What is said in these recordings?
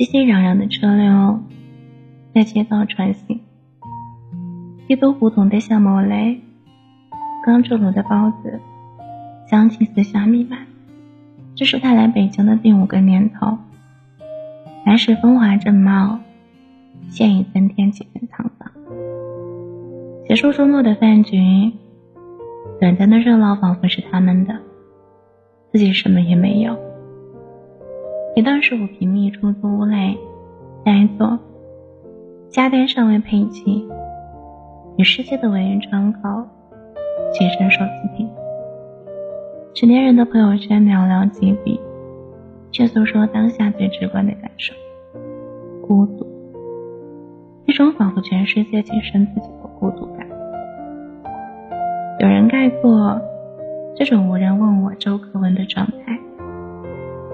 熙熙攘攘的车流在街道穿行，帝都胡同的小毛雷，刚出炉的包子，香气四下弥漫。这是他来北京的第五个年头，来时风华正茂，现已增添几分沧桑。结束周末的饭局，短暂的热闹仿佛是他们的，自己什么也没有。一到十五平米出租屋内，呆坐，家电尚未配齐，与世界的唯一窗口，仅剩手机屏。成年人的朋友圈寥寥几笔，却诉说当下最直观的感受：孤独。一种仿佛全世界仅剩自己的孤独感。有人概括这种无人问我、周可问的状态。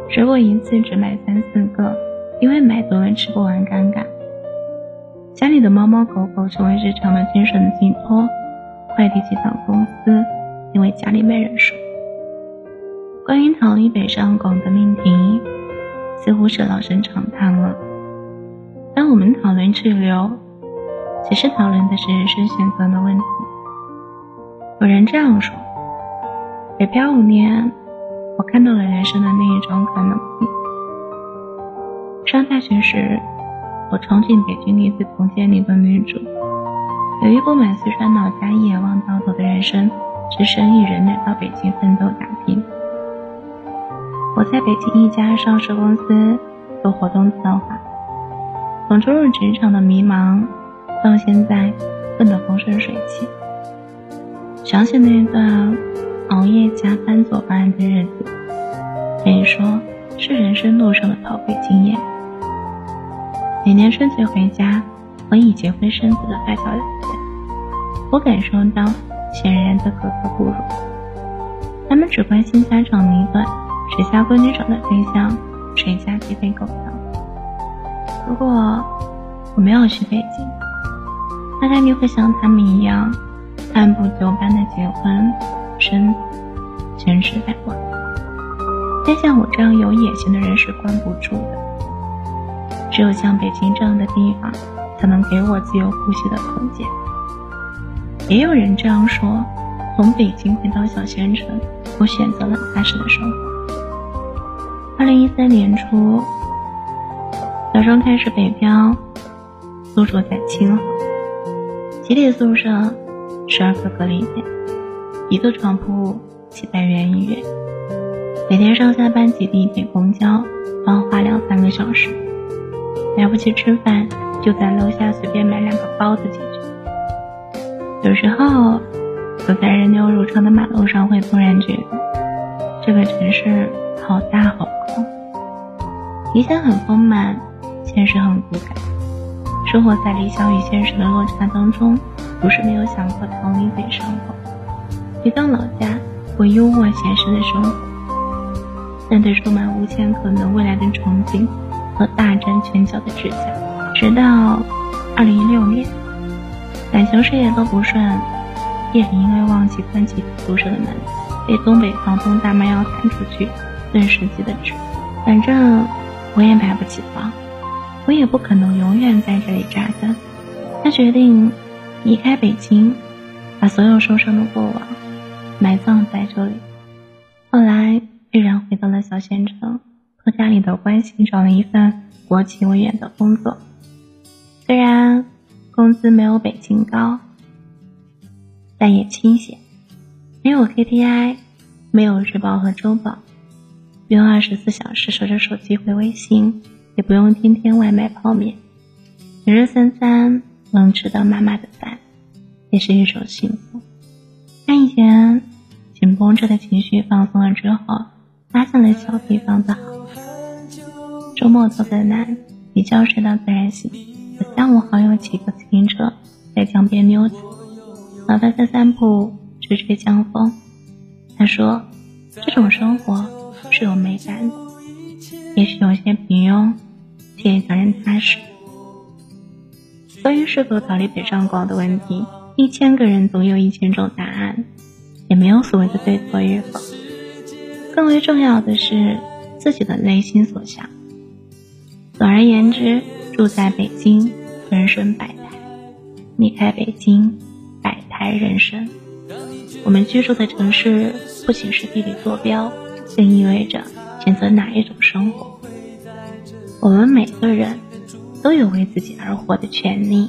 水果一次只买三四个，因为买多了吃不完尴尬。家里的猫猫狗狗成为日常的精神寄托。快递寄到公司，因为家里没人收。关于逃离北上广的命题，似乎是老生常谈了。当我们讨论去留，其实讨论的是人生选择的问题。有人这样说：北漂五年。我看到了人生的另一种可能性。上大学时，我憧憬北京女子图鉴里的女主，有一部满四川老家一眼望到头的人生，只身一人来到北京奋斗打拼。我在北京一家上市公司做活动策划，从初入职场的迷茫，到现在混得风生水起。想起那段。熬夜加班做班的日子，可以说是人生路上的宝贵经验。每年春节回家，和已结婚生子的发小聊天，我感受到前人的格格不入。他们只关心家长里短，谁家闺女找的对象，谁家鸡飞狗跳。如果我没有去北京，大概率会像他们一样，按部就班的结婚。生子全职在外，但像我这样有野心的人是关不住的。只有像北京这样的地方，才能给我自由呼吸的空间。也有人这样说：从北京回到小县城，我选择了踏实的生活。二零一三年初，小庄开始北漂，租住在清河，集体宿舍，十二个隔离间。一个床铺，几百元一月，每天上下班挤地铁、公交，都要花两三个小时。来不及吃饭，就在楼下随便买两个包子解决。有时候，走在人流如潮的马路上，会突然觉得这个城市好大好空。理想很丰满，现实很骨感。生活在理想与现实的落差当中，不是没有想过逃离北上广。回到老家，过幽默闲适的生活，但对充满无限可能未来的憧憬和大展拳脚的志向。直到二零一六年，感情事业都不顺，夜里因为忘记关起宿舍的门，被东北房东大妈要赶出去，顿时急得住。反正我也买不起房，我也不可能永远在这里扎根。他决定离开北京，把所有受伤的过往。埋葬在这里。后来，毅然回到了小县城，托家里的关系找了一份国企文员的工作。虽然工资没有北京高，但也清闲。没有 KPI，没有日报和周报，不用二十四小时守着手机回微信，也不用天天外卖泡面。每日三餐能吃到妈妈的饭，也是一种幸福。他以前紧绷着的情绪放松了之后，发现了小地方的好。周末做个难，一觉睡到自然醒。我下午好友骑个自行车在江边溜达，老爸在散步，吹吹江风。他说：“这种生活是有美感的，也许有些平庸，却也让人踏实。”关于是否逃离北上广的问题。一千个人总有一千种答案，也没有所谓的对错与否。更为重要的是自己的内心所想。总而言之，住在北京，人生百态；离开北京，百态人生。我们居住的城市不仅是地理坐标，更意味着选择哪一种生活。我们每个人都有为自己而活的权利。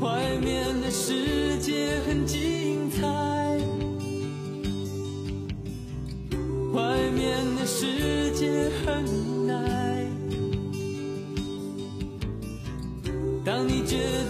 外面的世界很精彩，外面的世界很无奈。当你觉得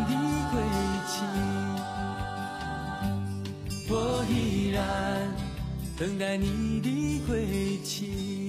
等待你的归期。